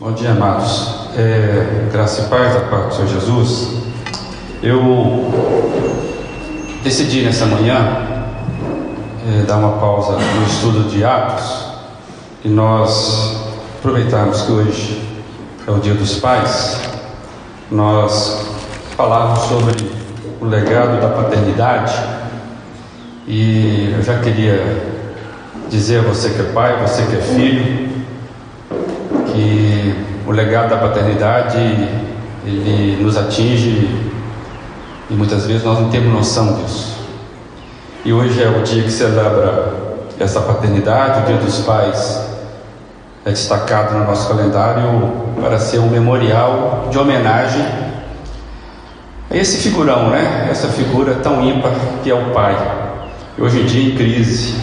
Bom dia, amados. É, graça e paz da parte do Senhor Jesus. Eu decidi nessa manhã é, dar uma pausa no estudo de Atos e nós aproveitarmos que hoje é o Dia dos Pais, nós falarmos sobre o legado da paternidade e eu já queria dizer a você que é pai, você que é filho, que o legado da paternidade ele nos atinge e muitas vezes nós não temos noção disso. E hoje é o dia que celebra essa paternidade, o Dia dos Pais é destacado no nosso calendário para ser um memorial de homenagem a esse figurão, né? Essa figura tão ímpar que é o pai. E hoje em dia em crise,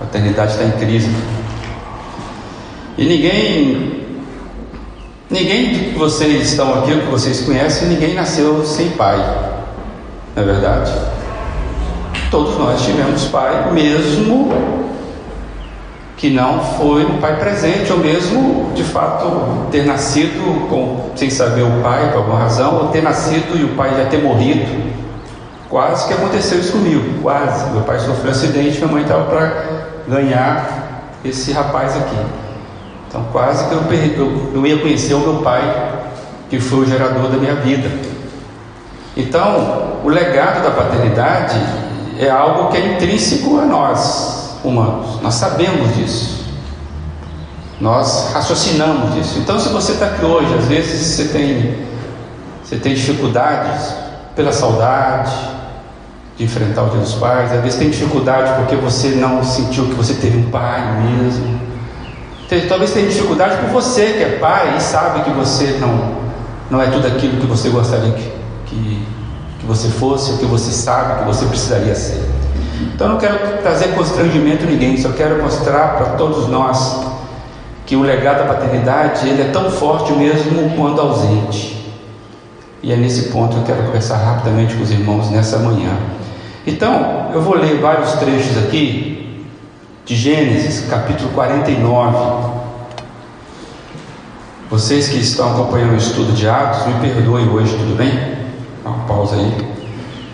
a paternidade está em crise. E ninguém, ninguém que vocês estão aqui, que vocês conhecem, ninguém nasceu sem pai, não é verdade? Todos nós tivemos pai, mesmo que não foi um pai presente, ou mesmo de fato ter nascido com, sem saber o pai por alguma razão, ou ter nascido e o pai já ter morrido. Quase que aconteceu isso comigo, quase. Meu pai sofreu um acidente, minha mãe estava para ganhar esse rapaz aqui. Então, quase que eu, eu, eu ia conhecer o meu pai, que foi o gerador da minha vida. Então, o legado da paternidade é algo que é intrínseco a nós, humanos. Nós sabemos disso. Nós raciocinamos disso. Então, se você está aqui hoje, às vezes você tem, você tem dificuldades pela saudade de enfrentar o Dia dos Pais, às vezes tem dificuldade porque você não sentiu que você teve um pai mesmo talvez tenha dificuldade por você que é pai e sabe que você não, não é tudo aquilo que você gostaria que, que, que você fosse, ou que você sabe que você precisaria ser. Então não quero trazer constrangimento a ninguém, só quero mostrar para todos nós que o legado da paternidade ele é tão forte mesmo quando ausente. E é nesse ponto que eu quero conversar rapidamente com os irmãos nessa manhã. Então, eu vou ler vários trechos aqui de Gênesis, capítulo 49. Vocês que estão acompanhando o estudo de Atos, me perdoem hoje, tudo bem? Uma pausa aí.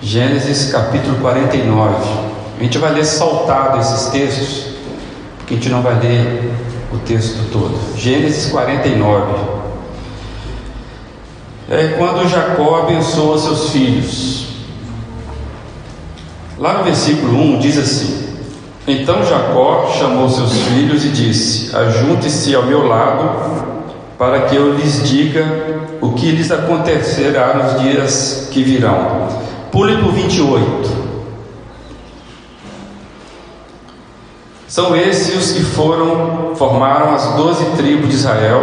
Gênesis, capítulo 49. A gente vai ler saltado esses textos, porque a gente não vai ler o texto todo. Gênesis 49. É quando Jacó abençoa seus filhos. Lá no versículo 1 diz assim: então Jacó chamou seus filhos e disse: Ajunte-se ao meu lado, para que eu lhes diga o que lhes acontecerá nos dias que virão. Pule para o 28. São esses os que foram, formaram as doze tribos de Israel,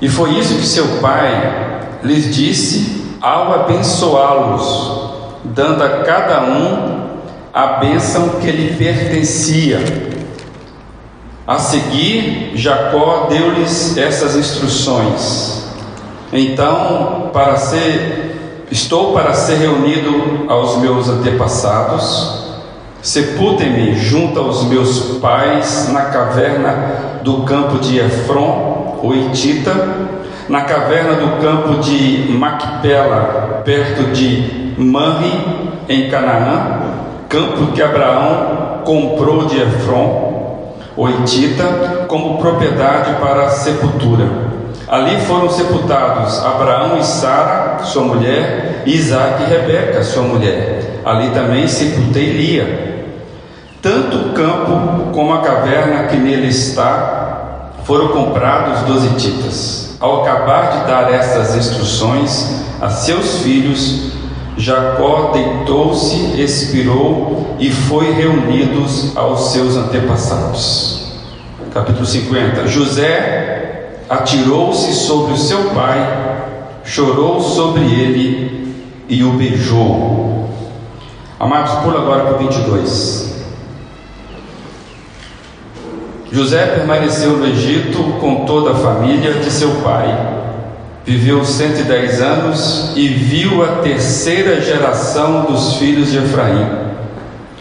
e foi isso que seu pai lhes disse ao abençoá-los, dando a cada um a bênção que lhe pertencia. A seguir, Jacó deu-lhes essas instruções. Então, para ser, estou para ser reunido aos meus antepassados. Sepultem-me junto aos meus pais na caverna do campo de Efron, o Itita, na caverna do campo de Macpela, perto de Manri, em Canaã, campo que Abraão comprou de Efron, oitita, como propriedade para a sepultura. Ali foram sepultados Abraão e Sara, sua mulher, e Isaac e Rebeca, sua mulher. Ali também sepultei Lia. Tanto o campo como a caverna que nele está foram comprados dos hititas. Ao acabar de dar estas instruções a seus filhos, Jacó deitou-se, expirou e foi reunidos aos seus antepassados. Capítulo 50. José atirou-se sobre o seu pai, chorou sobre ele e o beijou. Amados, pula agora para o 22. José permaneceu no Egito com toda a família de seu pai Viveu 110 anos e viu a terceira geração dos filhos de Efraim.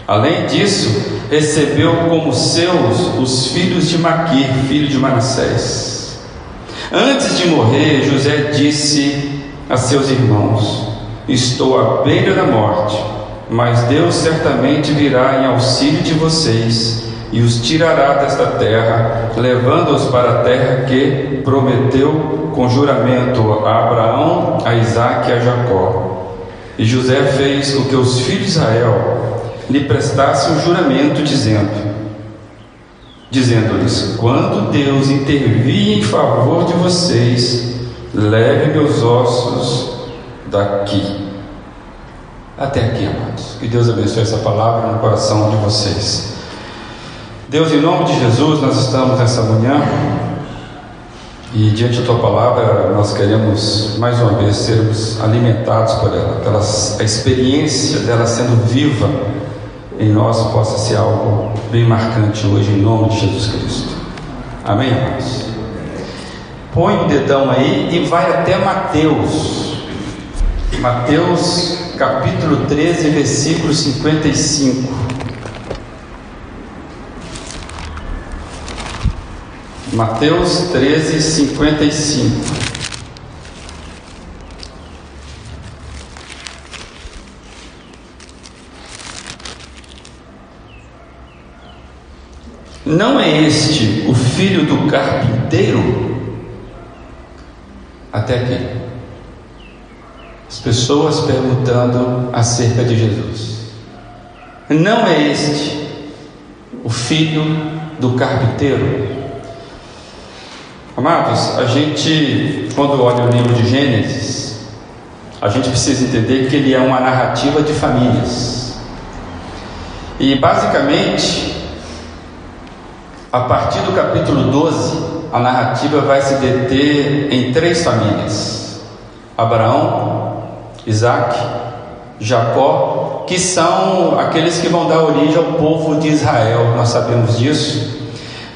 Além disso, recebeu como seus os filhos de Maquir, filho de Manassés. Antes de morrer, José disse a seus irmãos: Estou à beira da morte, mas Deus certamente virá em auxílio de vocês e os tirará desta terra, levando-os para a terra que prometeu com juramento a Abraão, a Isaque e a Jacó. E José fez com que os filhos de Israel lhe prestassem um juramento, dizendo: dizendo-lhes: Quando Deus intervir em favor de vocês, leve meus ossos daqui. Até aqui, amados. Que Deus abençoe essa palavra no coração de vocês. Deus, em nome de Jesus, nós estamos nessa manhã e diante da tua palavra nós queremos mais uma vez sermos alimentados por ela, a experiência dela sendo viva em nós possa ser algo bem marcante hoje, em nome de Jesus Cristo. Amém, amados? Põe o dedão aí e vai até Mateus. Mateus capítulo 13, versículo 55. Mateus 13, 55. Não é este o filho do carpinteiro? Até aqui. As pessoas perguntando acerca de Jesus. Não é este o filho do carpinteiro? Amados, a gente, quando olha o livro de Gênesis, a gente precisa entender que ele é uma narrativa de famílias. E basicamente, a partir do capítulo 12, a narrativa vai se deter em três famílias: Abraão, Isaac, Jacó, que são aqueles que vão dar origem ao povo de Israel, nós sabemos disso.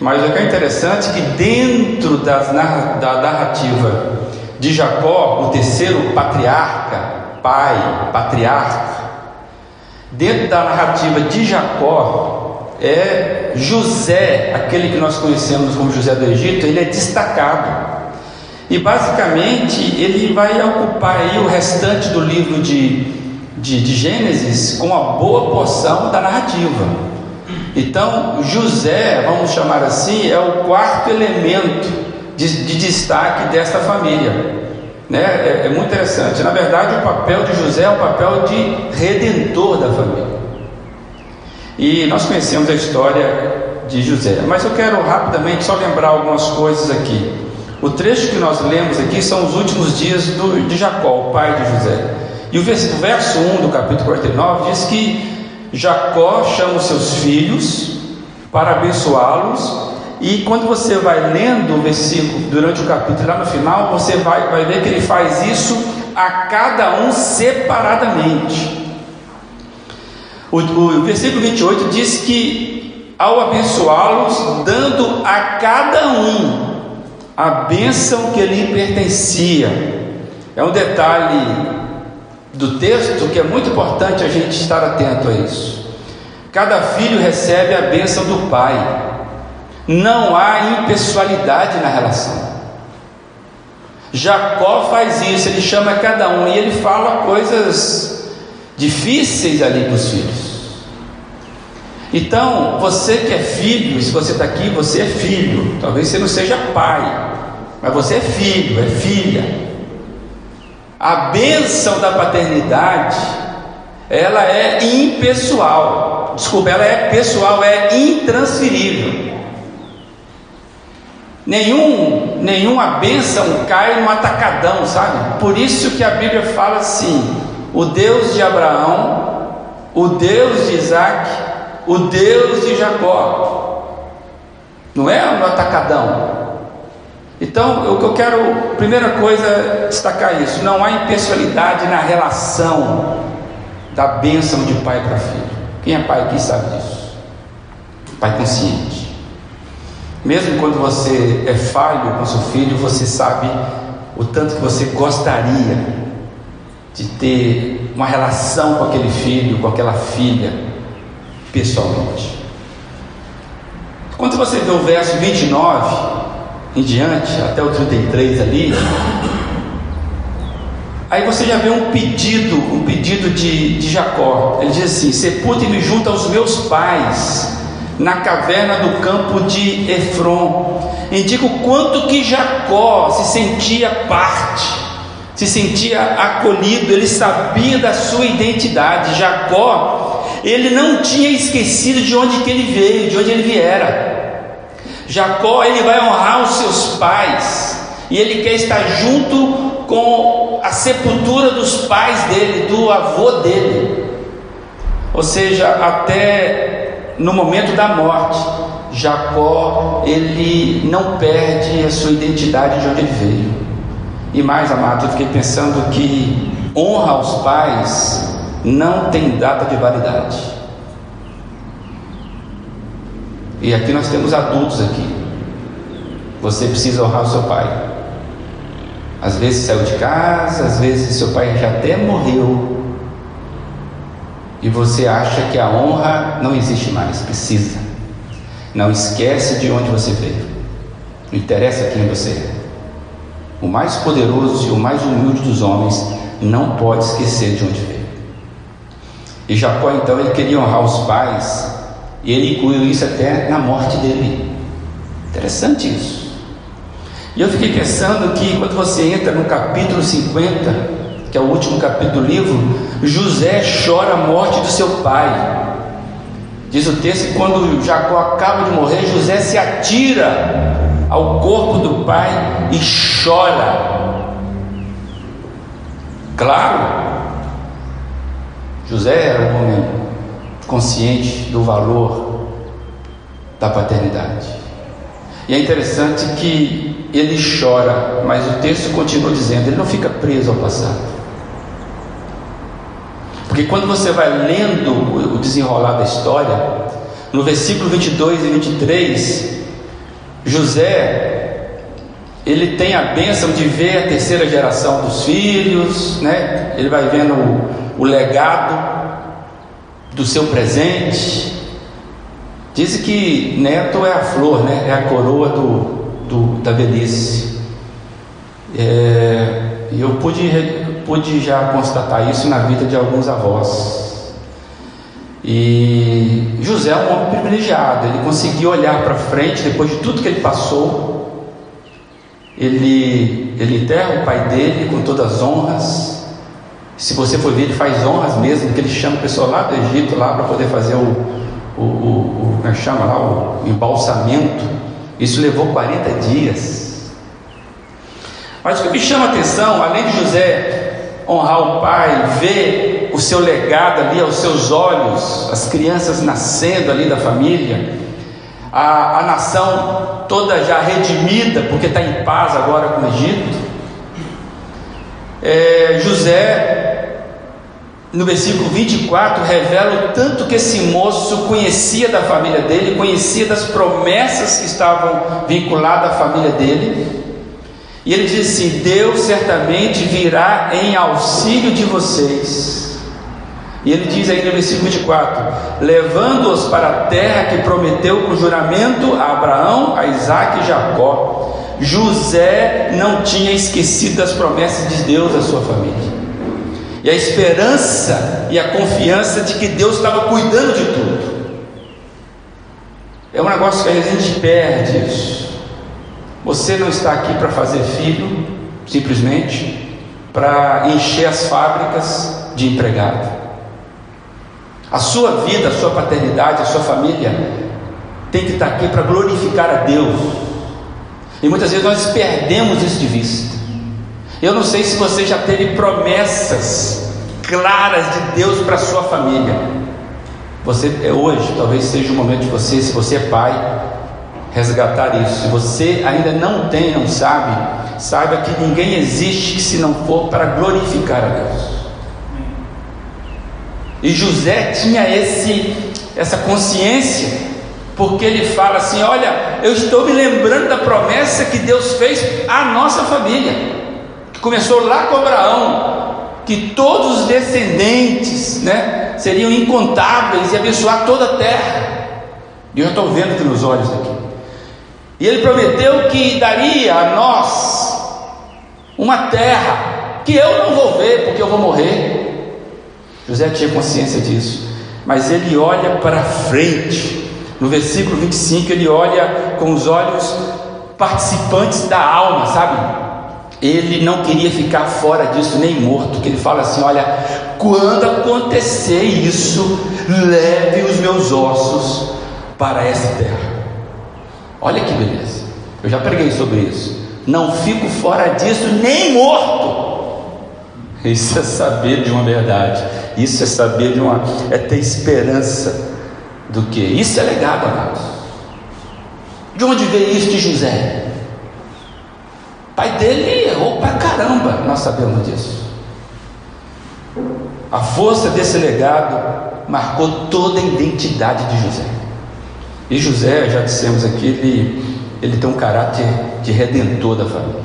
Mas o que é interessante é que dentro das, da narrativa de Jacó, o terceiro patriarca, pai, patriarca, dentro da narrativa de Jacó, é José, aquele que nós conhecemos como José do Egito, ele é destacado. E basicamente ele vai ocupar aí o restante do livro de, de, de Gênesis com uma boa porção da narrativa. Então, José, vamos chamar assim, é o quarto elemento de, de destaque desta família. Né? É, é muito interessante. Na verdade, o papel de José é o papel de redentor da família. E nós conhecemos a história de José, mas eu quero rapidamente só lembrar algumas coisas aqui. O trecho que nós lemos aqui são os últimos dias do, de Jacó, o pai de José. E o verso, o verso 1 do capítulo 49 diz que Jacó chama os seus filhos para abençoá-los. E quando você vai lendo o versículo durante o capítulo, lá no final, você vai, vai ver que ele faz isso a cada um separadamente. O, o versículo 28 diz que ao abençoá-los, dando a cada um a bênção que lhe pertencia. É um detalhe do texto que é muito importante a gente estar atento a isso. Cada filho recebe a bênção do pai. Não há impessoalidade na relação. Jacó faz isso, ele chama cada um e ele fala coisas difíceis ali para os filhos. Então, você que é filho, se você está aqui, você é filho. Talvez você não seja pai, mas você é filho, é filha. A bênção da paternidade, ela é impessoal. Desculpa, ela é pessoal, é intransferível. Nenhum, nenhuma bênção cai no atacadão, sabe? Por isso que a Bíblia fala assim: o Deus de Abraão, o Deus de Isaac, o Deus de Jacó. Não é no atacadão. Então, o que eu quero, primeira coisa, destacar isso: não há impessoalidade na relação da bênção de pai para filho. Quem é pai aqui sabe disso. Pai consciente. Mesmo quando você é falho com seu filho, você sabe o tanto que você gostaria de ter uma relação com aquele filho, com aquela filha, pessoalmente. Quando você vê o verso 29, em diante, até o 33 ali, aí você já vê um pedido, um pedido de, de Jacó. Ele diz assim: Sepulte-me junto aos meus pais, na caverna do campo de Efron. Indica o quanto que Jacó se sentia parte, se sentia acolhido, ele sabia da sua identidade. Jacó, ele não tinha esquecido de onde que ele veio, de onde ele viera. Jacó ele vai honrar os seus pais e ele quer estar junto com a sepultura dos pais dele, do avô dele. Ou seja, até no momento da morte, Jacó ele não perde a sua identidade de onde ele veio. E mais, amado, eu fiquei pensando que honra aos pais não tem data de validade. E aqui nós temos adultos aqui. Você precisa honrar o seu pai. Às vezes saiu de casa, às vezes seu pai já até morreu. E você acha que a honra não existe mais, precisa. Não esquece de onde você veio. Não interessa quem você é. O mais poderoso e o mais humilde dos homens não pode esquecer de onde veio. E Jacó então ele queria honrar os pais e ele incluiu isso até na morte dele. Interessante isso. E eu fiquei pensando que quando você entra no capítulo 50, que é o último capítulo do livro, José chora a morte do seu pai. Diz o texto que quando Jacó acaba de morrer, José se atira ao corpo do pai e chora. Claro, José era um homem consciente do valor da paternidade. E é interessante que ele chora, mas o texto continua dizendo, ele não fica preso ao passado. Porque quando você vai lendo o desenrolar da história, no versículo 22 e 23, José, ele tem a bênção de ver a terceira geração dos filhos, né? ele vai vendo o, o legado do seu presente. Diz que neto é a flor, né? é a coroa do, do da velhice. É, eu pude, pude já constatar isso na vida de alguns avós. E José é um homem privilegiado, ele conseguiu olhar para frente depois de tudo que ele passou. Ele, ele enterra o pai dele com todas as honras, se você for ver, ele faz honras mesmo, que ele chama o pessoal lá do Egito lá para poder fazer o, o, o, o, como é que chama lá, o embalsamento. Isso levou 40 dias. Mas o que me chama a atenção, além de José honrar o pai, ver o seu legado ali aos seus olhos, as crianças nascendo ali da família, a, a nação toda já redimida, porque está em paz agora com o Egito. É, José no versículo 24, revela o tanto que esse moço conhecia da família dele, conhecia das promessas que estavam vinculadas à família dele. E ele diz assim: Deus certamente virá em auxílio de vocês. E ele diz aí no versículo 24: Levando-os para a terra que prometeu com juramento a Abraão, a Isaac e Jacó. José não tinha esquecido das promessas de Deus à sua família e a esperança e a confiança de que Deus estava cuidando de tudo. É um negócio que a gente perde isso. Você não está aqui para fazer filho, simplesmente para encher as fábricas de empregado. A sua vida, a sua paternidade, a sua família tem que estar aqui para glorificar a Deus. E muitas vezes nós perdemos isso de vista. Eu não sei se você já teve promessas claras de Deus para sua família. Você é hoje, talvez seja o momento de você, se você é pai, resgatar isso. Se você ainda não tem, não sabe, saiba que ninguém existe se não for para glorificar a Deus. E José tinha esse essa consciência, porque ele fala assim: "Olha, eu estou me lembrando da promessa que Deus fez à nossa família. Começou lá com Abraão, que todos os descendentes né, seriam incontáveis e abençoar toda a terra. E eu estou vendo aqui nos olhos aqui. E ele prometeu que daria a nós uma terra que eu não vou ver porque eu vou morrer. José tinha consciência disso, mas ele olha para frente. No versículo 25, ele olha com os olhos participantes da alma, sabe? Ele não queria ficar fora disso nem morto, que ele fala assim: olha, quando acontecer isso, leve os meus ossos para essa terra. Olha que beleza. Eu já preguei sobre isso. Não fico fora disso nem morto. Isso é saber de uma verdade. Isso é saber de uma. é ter esperança do que? Isso é legado, amados. De onde veio isso de José? Pai dele errou pra caramba, nós sabemos disso. A força desse legado marcou toda a identidade de José. E José, já dissemos aqui, ele, ele tem um caráter de redentor da família.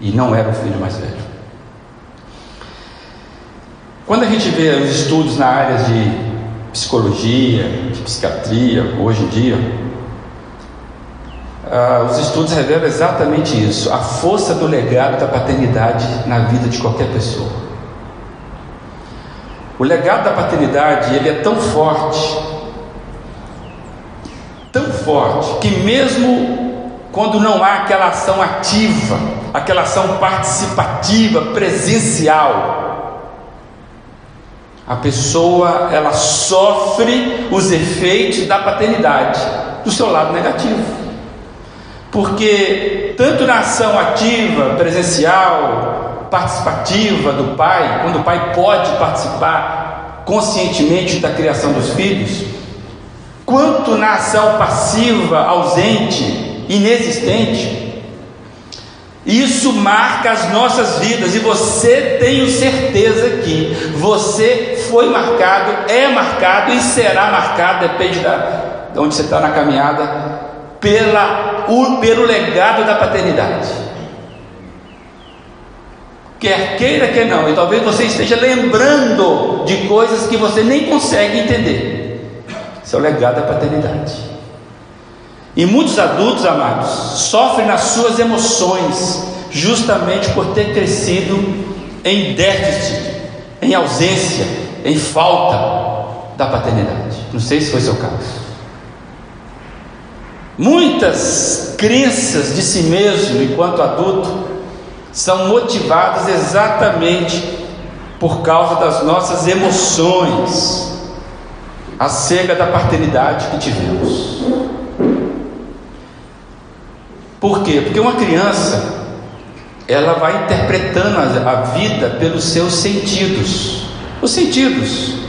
E não era o filho mais velho. Quando a gente vê os estudos na área de psicologia, de psiquiatria, hoje em dia, ah, os estudos revelam exatamente isso: a força do legado da paternidade na vida de qualquer pessoa. O legado da paternidade ele é tão forte, tão forte que mesmo quando não há aquela ação ativa, aquela ação participativa, presencial, a pessoa ela sofre os efeitos da paternidade do seu lado negativo. Porque tanto na ação ativa, presencial, participativa do pai, quando o pai pode participar conscientemente da criação dos filhos, quanto na ação passiva, ausente, inexistente, isso marca as nossas vidas. E você tenho certeza que você foi marcado, é marcado e será marcado, depende da, de onde você está na caminhada, pela, pelo legado da paternidade. Quer queira, quer não, e talvez você esteja lembrando de coisas que você nem consegue entender. Isso é o legado da paternidade. E muitos adultos, amados, sofrem nas suas emoções, justamente por ter crescido em déficit, em ausência, em falta da paternidade. Não sei se foi seu caso. Muitas crenças de si mesmo enquanto adulto são motivadas exatamente por causa das nossas emoções acerca da paternidade que tivemos. Por quê? Porque uma criança ela vai interpretando a vida pelos seus sentidos. Os sentidos.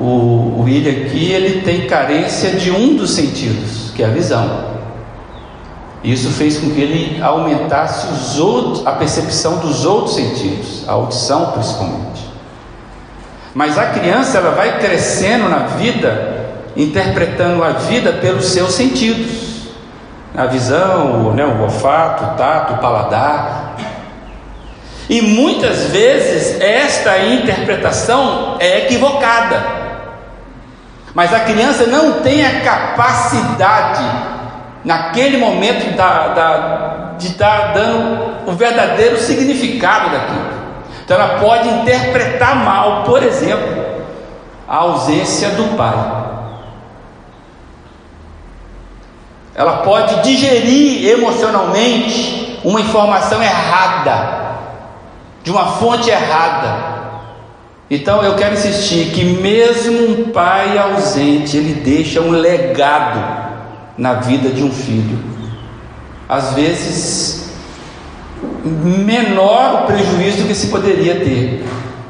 O William aqui ele tem carência de um dos sentidos que é a visão. Isso fez com que ele aumentasse os outros, a percepção dos outros sentidos, a audição principalmente. Mas a criança ela vai crescendo na vida, interpretando a vida pelos seus sentidos, a visão, né, o olfato, o tato, o paladar. E muitas vezes esta interpretação é equivocada. Mas a criança não tem a capacidade, naquele momento, da, da, de estar dando o verdadeiro significado daquilo. Então ela pode interpretar mal, por exemplo, a ausência do pai. Ela pode digerir emocionalmente uma informação errada, de uma fonte errada. Então eu quero insistir que mesmo um pai ausente, ele deixa um legado na vida de um filho. Às vezes menor o prejuízo que se poderia ter,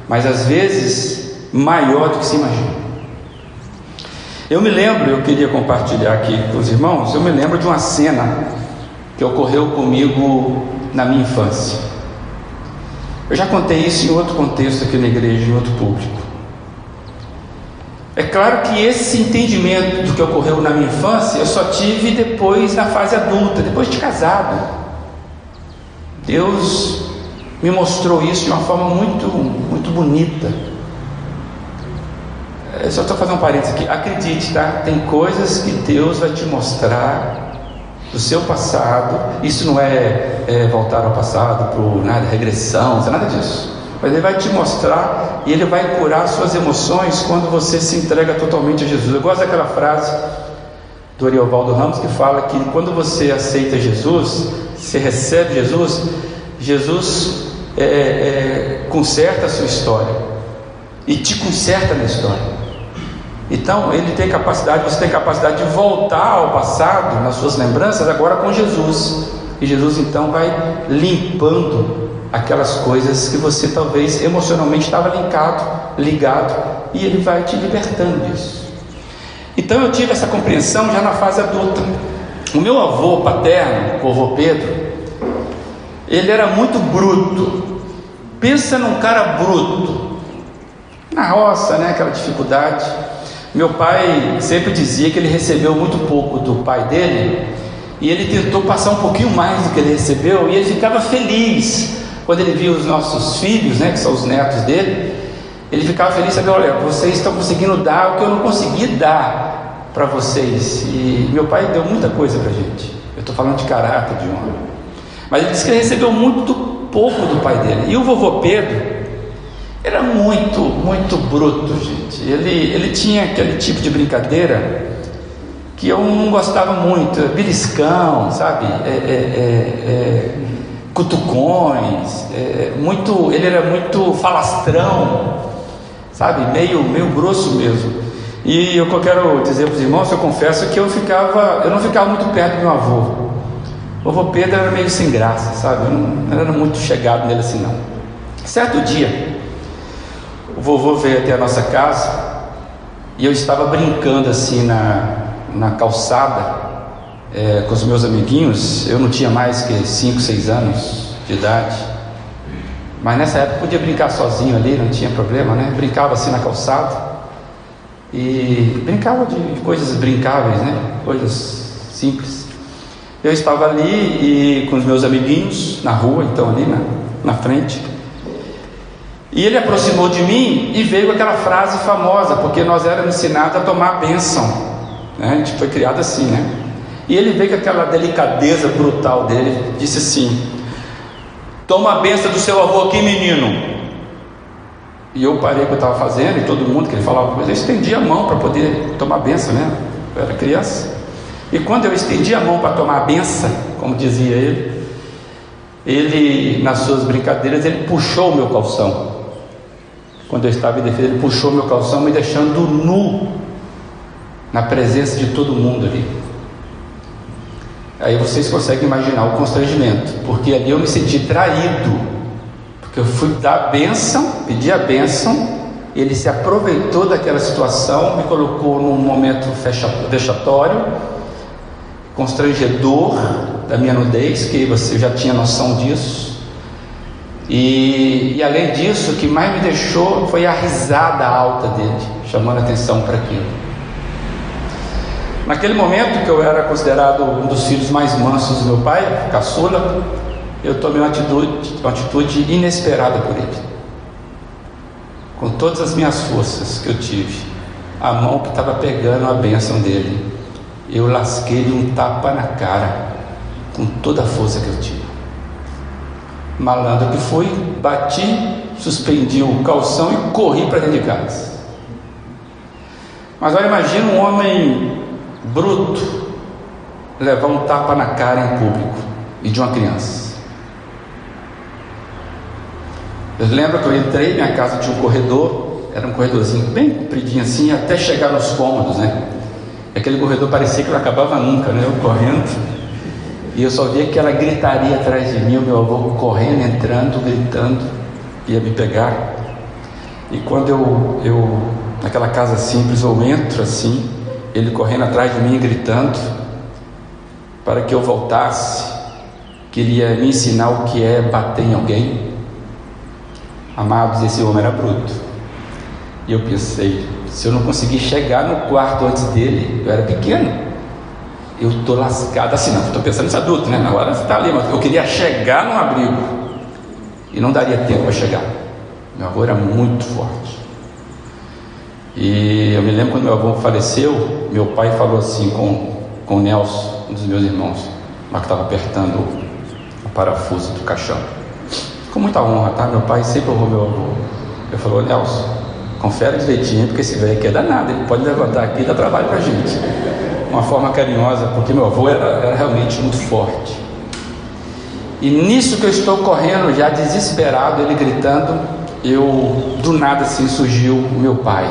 mas às vezes maior do que se imagina. Eu me lembro, eu queria compartilhar aqui com os irmãos, eu me lembro de uma cena que ocorreu comigo na minha infância. Eu já contei isso em outro contexto aqui na igreja, em outro público. É claro que esse entendimento do que ocorreu na minha infância eu só tive depois na fase adulta, depois de casado. Deus me mostrou isso de uma forma muito, muito bonita. Eu só estou fazendo um parênteses aqui. Acredite, tá? Tem coisas que Deus vai te mostrar do seu passado. Isso não é, é voltar ao passado por nada, regressão, não é nada disso. Mas ele vai te mostrar e ele vai curar suas emoções quando você se entrega totalmente a Jesus. Eu gosto daquela frase do Ariovaldo Ramos que fala que quando você aceita Jesus, você recebe Jesus, Jesus é, é, é, conserta a sua história e te conserta na história. Então ele tem capacidade, você tem capacidade de voltar ao passado, nas suas lembranças, agora com Jesus. E Jesus então vai limpando aquelas coisas que você talvez emocionalmente estava ligado, ligado, e ele vai te libertando disso. Então eu tive essa compreensão já na fase adulta. O meu avô paterno, o avô Pedro, ele era muito bruto. Pensa num cara bruto. Na roça, né, aquela dificuldade. Meu pai sempre dizia que ele recebeu muito pouco do pai dele, e ele tentou passar um pouquinho mais do que ele recebeu, e ele ficava feliz quando ele via os nossos filhos, né, que são os netos dele, ele ficava feliz, sabe, olha, vocês estão conseguindo dar o que eu não consegui dar para vocês. E meu pai deu muita coisa para gente. Eu estou falando de caráter, de honra. Mas ele disse que ele recebeu muito pouco do pai dele. E o vovô Pedro era muito, muito bruto, gente. Ele, ele tinha aquele tipo de brincadeira que eu não gostava muito, beliscão, sabe? É, é, é, é cutucões, é, muito, ele era muito falastrão, sabe, meio, meio grosso mesmo. E eu quero dizer para os irmãos, eu confesso que eu ficava, eu não ficava muito perto do meu avô. O avô Pedro era meio sem graça, sabe? Eu não, não era muito chegado nele assim não. Certo dia, vovô veio até a nossa casa e eu estava brincando assim na, na calçada é, com os meus amiguinhos, eu não tinha mais que 5, 6 anos de idade. Mas nessa época podia brincar sozinho ali, não tinha problema, né? Brincava assim na calçada. E brincava de coisas brincáveis, né? Coisas simples. Eu estava ali e com os meus amiguinhos na rua, então ali na, na frente. E ele aproximou de mim e veio aquela frase famosa, porque nós éramos ensinados a tomar a bênção. Né? A gente foi criado assim, né? E ele veio com aquela delicadeza brutal dele, disse assim: Toma a benção do seu avô aqui, menino. E eu parei o que eu estava fazendo, e todo mundo que ele falava coisa, eu estendi a mão para poder tomar a benção, né? Eu era criança. E quando eu estendi a mão para tomar a benção, como dizia ele, ele, nas suas brincadeiras, ele puxou o meu calção. Quando eu estava em defesa, ele puxou meu calção, me deixando nu, na presença de todo mundo ali. Aí vocês conseguem imaginar o constrangimento, porque ali eu me senti traído, porque eu fui dar a bênção, pedi a bênção, ele se aproveitou daquela situação, me colocou num momento vexatório, constrangedor da minha nudez, que você já tinha noção disso. E, e além disso, o que mais me deixou foi a risada alta dele, chamando atenção para aquilo. Naquele momento que eu era considerado um dos filhos mais mansos do meu pai, caçula, eu tomei uma atitude, uma atitude inesperada por ele. Com todas as minhas forças que eu tive, a mão que estava pegando a bênção dele, eu lasquei-lhe um tapa na cara, com toda a força que eu tinha. Malandro que fui, bati, suspendi o calção e corri para dentro de casa. Mas olha, imagina um homem bruto levar um tapa na cara em público e de uma criança. Eu lembro que eu entrei, minha casa tinha um corredor, era um corredorzinho bem compridinho assim, até chegar nos cômodos, né? Aquele corredor parecia que não acabava nunca, né? Eu correndo, e eu só via aquela gritaria atrás de mim, o meu avô correndo, entrando, gritando, ia me pegar. E quando eu, eu naquela casa simples, eu entro assim, ele correndo atrás de mim, gritando, para que eu voltasse, que ele ia me ensinar o que é bater em alguém. Amados, esse homem era bruto. E eu pensei, se eu não conseguir chegar no quarto antes dele, eu era pequeno, eu estou lascado assim, não, estou pensando nesse adulto, né? Você está ali, mas eu queria chegar no abrigo e não daria tempo para chegar. Meu avô era muito forte. E eu me lembro quando meu avô faleceu, meu pai falou assim com, com o Nelson, um dos meus irmãos: mas que estava apertando o parafuso do caixão. Com muita honra, tá? Meu pai sempre honrou meu avô. Eu falou, Nelson, confere direitinho, porque esse velho aqui é danado, ele pode levantar aqui e dar trabalho pra gente. Uma forma carinhosa, porque meu avô era, era realmente muito forte. E nisso que eu estou correndo, já desesperado, ele gritando, eu do nada assim surgiu o meu pai.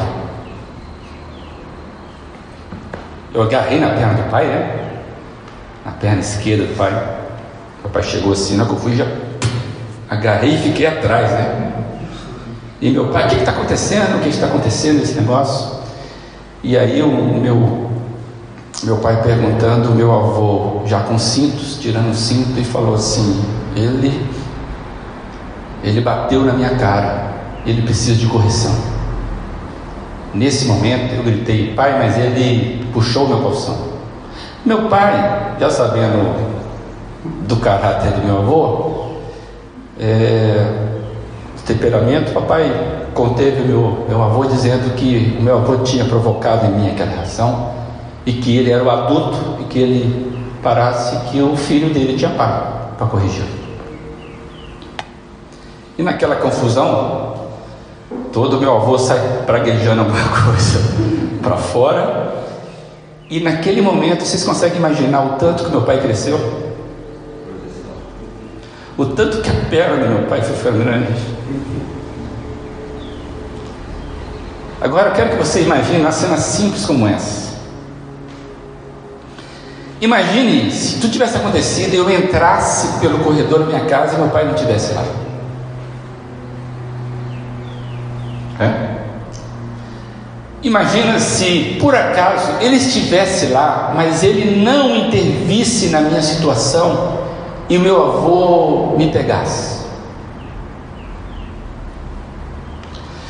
Eu agarrei na perna do pai, né? Na perna esquerda do pai. O pai chegou assim, na que eu fui, já agarrei e fiquei atrás, né? E meu pai, o que está acontecendo? O que está acontecendo nesse negócio? E aí o meu, meu pai perguntando, meu avô, já com cintos, tirando o cinto, e falou assim: ele, ele bateu na minha cara, ele precisa de correção. Nesse momento eu gritei, pai, mas ele puxou meu calção. Meu pai, já sabendo do caráter do meu avô, é, temperamento, papai conteve meu, meu avô dizendo que o meu avô tinha provocado em mim aquela reação e que ele era o adulto e que ele parasse que o filho dele tinha pai para corrigir. E naquela confusão, todo meu avô sai praguejando alguma coisa para fora. E naquele momento, vocês conseguem imaginar o tanto que meu pai cresceu? O tanto que a perna do meu pai foi grande. Agora eu quero que você imagine uma cena simples como essa. Imagine se tudo tivesse acontecido e eu entrasse pelo corredor da minha casa e meu pai não estivesse lá. É? Imagina se por acaso ele estivesse lá, mas ele não intervisse na minha situação e o meu avô me pegasse.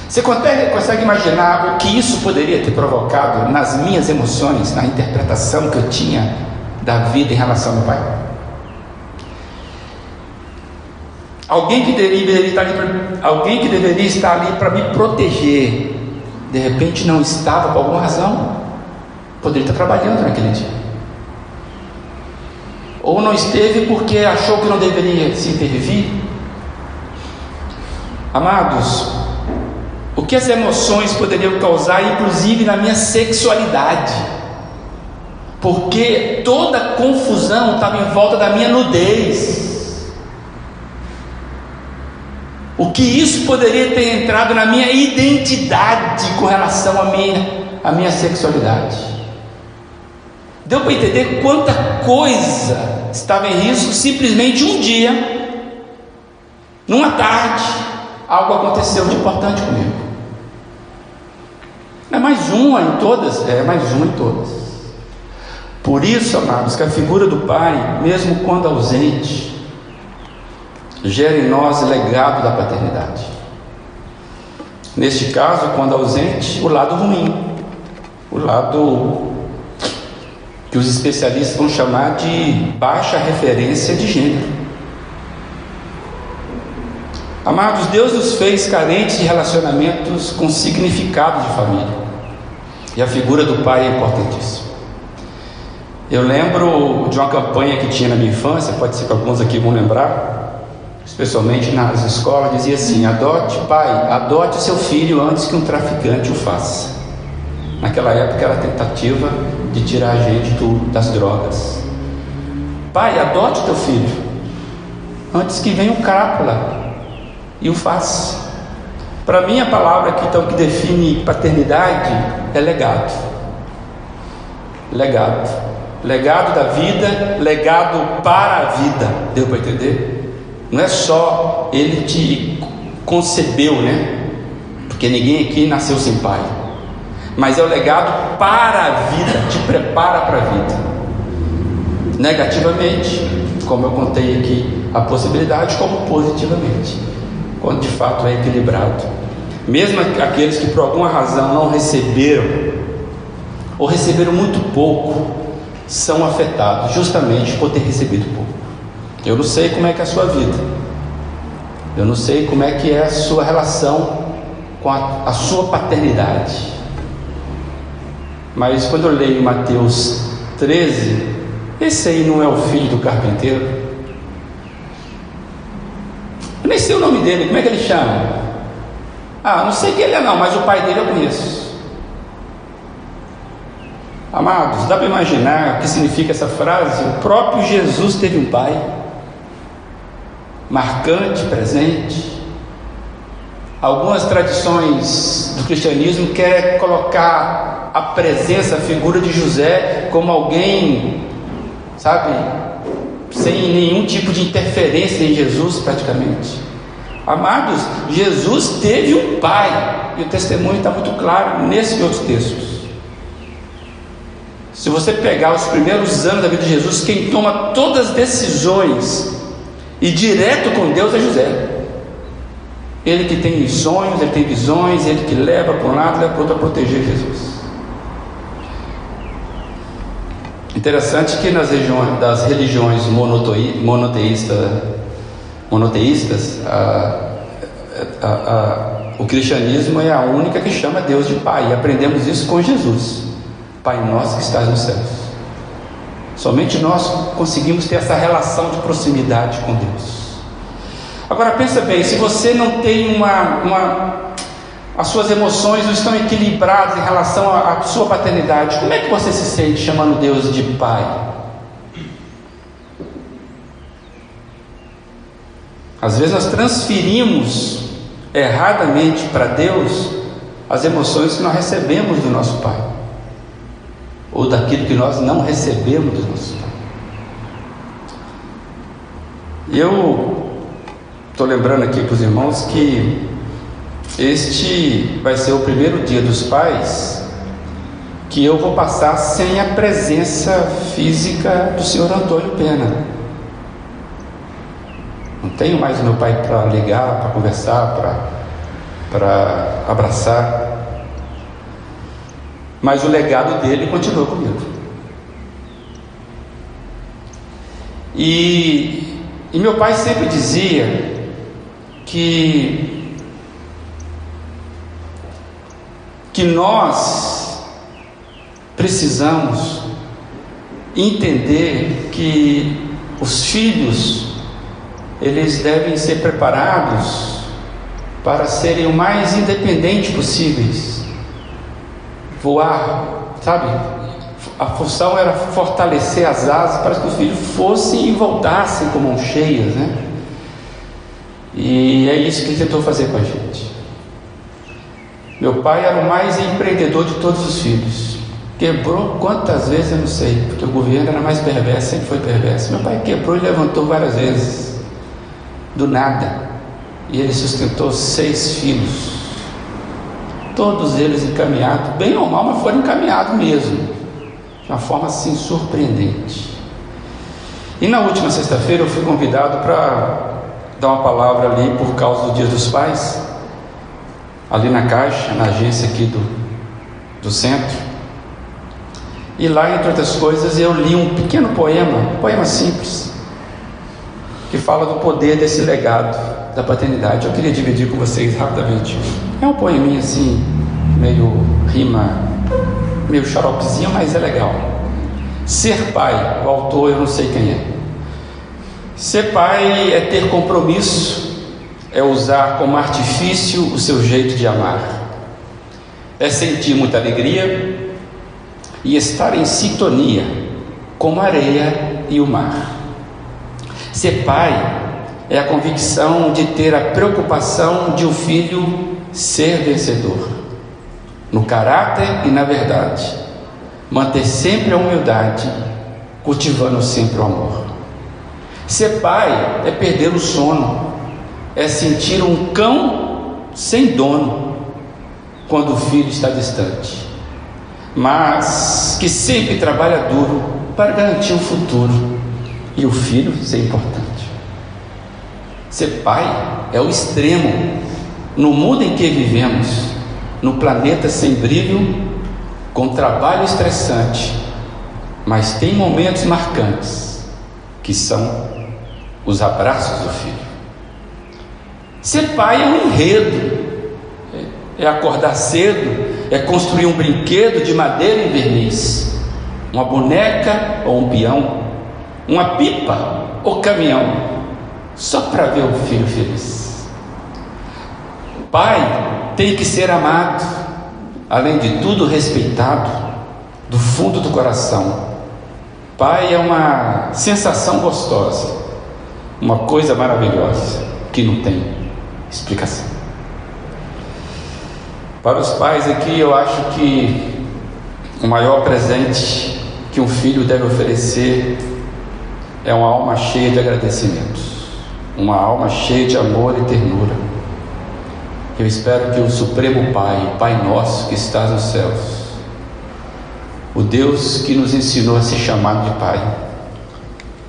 Você consegue imaginar o que isso poderia ter provocado nas minhas emoções, na interpretação que eu tinha da vida em relação ao pai? Alguém que deveria estar ali, alguém que deveria estar ali para me proteger, de repente não estava por alguma razão, poderia estar trabalhando naquele dia. Ou não esteve porque achou que não deveria se intervir. Amados, o que as emoções poderiam causar, inclusive na minha sexualidade, porque toda confusão estava em volta da minha nudez. O que isso poderia ter entrado na minha identidade com relação à minha, à minha sexualidade? Deu para entender quanta coisa estava em risco simplesmente um dia, numa tarde, algo aconteceu de importante comigo. É mais uma em todas? É mais uma em todas. Por isso, amados, que a figura do Pai, mesmo quando ausente, gera em nós legado da paternidade. Neste caso, quando ausente, o lado ruim, o lado que os especialistas vão chamar de baixa referência de gênero. Amados, Deus nos fez carentes de relacionamentos com significado de família. E a figura do pai é importantíssima. Eu lembro de uma campanha que tinha na minha infância, pode ser que alguns aqui vão lembrar, especialmente nas escolas, dizia assim: adote, pai, adote seu filho antes que um traficante o faça. Naquela época era a tentativa de tirar a gente do, das drogas. Pai, adote teu filho antes que venha um crápula e o faz. Para mim, a palavra que, então, que define paternidade é legado. Legado. Legado da vida, legado para a vida. Deu para entender? Não é só ele te concebeu, né? Porque ninguém aqui nasceu sem pai. Mas é o legado para a vida, te prepara para a vida. Negativamente, como eu contei aqui, a possibilidade, como positivamente quando de fato é equilibrado. Mesmo aqueles que por alguma razão não receberam, ou receberam muito pouco, são afetados justamente por ter recebido pouco. Eu não sei como é que é a sua vida, eu não sei como é que é a sua relação com a, a sua paternidade, mas quando eu leio Mateus 13, Esse aí não é o filho do carpinteiro? Eu nem sei o nome dele, como é que ele chama? Ah, não sei quem ele é não, mas o pai dele eu conheço. Amados, dá para imaginar o que significa essa frase? O próprio Jesus teve um pai, marcante, presente. Algumas tradições do cristianismo querem colocar a presença, a figura de José como alguém, sabe, sem nenhum tipo de interferência em Jesus, praticamente. Amados, Jesus teve um pai, e o testemunho está muito claro nesse e outros textos. Se você pegar os primeiros anos da vida de Jesus, quem toma todas as decisões e direto com Deus é José. Ele que tem sonhos, ele tem visões, ele que leva para um lado, leva para outro a proteger Jesus. Interessante que nas regiões, das religiões monoteísta, monoteístas, a, a, a, o cristianismo é a única que chama Deus de Pai, e aprendemos isso com Jesus. Pai nosso que estás nos céus. Somente nós conseguimos ter essa relação de proximidade com Deus. Agora pensa bem, se você não tem uma, uma as suas emoções não estão equilibradas em relação à, sua paternidade, como é que você se sente chamando Deus de Pai? Às vezes nós transferimos erradamente para Deus as emoções que nós recebemos do nosso Pai, ou daquilo que nós não recebemos do nosso Pai. Eu estou lembrando aqui para os irmãos que este vai ser o primeiro dia dos pais que eu vou passar sem a presença física do senhor Antônio Pena. Não tenho mais meu pai para ligar, para conversar, para abraçar. Mas o legado dele continua comigo. E, e meu pai sempre dizia que que nós precisamos entender que os filhos eles devem ser preparados para serem o mais independentes possíveis. Voar, sabe? A função era fortalecer as asas para que os filhos fossem e voltassem com mãos cheias, né? E é isso que ele tentou fazer com a gente. Meu pai era o mais empreendedor de todos os filhos. Quebrou quantas vezes eu não sei, porque o governo era mais perverso, sempre foi perverso. Meu pai quebrou e levantou várias vezes, do nada. E ele sustentou seis filhos, todos eles encaminhados, bem ou mal, mas foram encaminhados mesmo, de uma forma assim surpreendente. E na última sexta-feira eu fui convidado para dar uma palavra ali por causa do Dia dos Pais ali na caixa, na agência aqui do, do centro. E lá, entre outras coisas, eu li um pequeno poema, um poema simples, que fala do poder desse legado da paternidade. Eu queria dividir com vocês rapidamente. É um poeminha assim, meio rima, meio xaropezinho, mas é legal. Ser pai, o autor eu não sei quem é. Ser pai é ter compromisso é usar como artifício o seu jeito de amar, é sentir muita alegria e estar em sintonia com a areia e o mar. Ser pai é a convicção de ter a preocupação de o um filho ser vencedor, no caráter e na verdade, manter sempre a humildade, cultivando sempre o amor. Ser pai é perder o sono, é sentir um cão sem dono quando o filho está distante, mas que sempre trabalha duro para garantir o futuro e o filho ser importante. Ser pai é o extremo no mundo em que vivemos, no planeta sem brilho, com trabalho estressante, mas tem momentos marcantes que são os abraços do filho. Ser pai é um enredo, é acordar cedo, é construir um brinquedo de madeira e verniz, uma boneca ou um peão, uma pipa ou caminhão só para ver o filho feliz. Pai tem que ser amado, além de tudo respeitado, do fundo do coração. Pai é uma sensação gostosa, uma coisa maravilhosa que não tem explicação. Para os pais aqui, eu acho que o maior presente que um filho deve oferecer é uma alma cheia de agradecimentos, uma alma cheia de amor e ternura. Eu espero que o Supremo Pai, Pai nosso que estás nos céus, o Deus que nos ensinou a se chamar de Pai,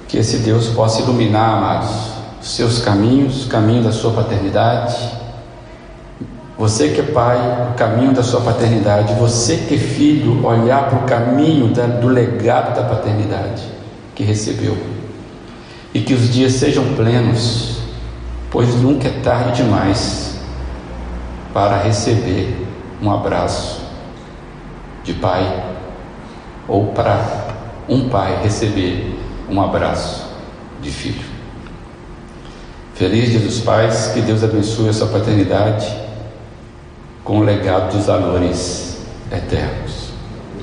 que esse Deus possa iluminar, amados, os seus caminhos, o caminho da sua paternidade você que é pai, o caminho da sua paternidade. Você que é filho, olhar para o caminho da, do legado da paternidade que recebeu. E que os dias sejam plenos, pois nunca é tarde demais para receber um abraço de pai, ou para um pai receber um abraço de filho. Feliz Dia dos Pais, que Deus abençoe a sua paternidade com o legado dos valores eternos.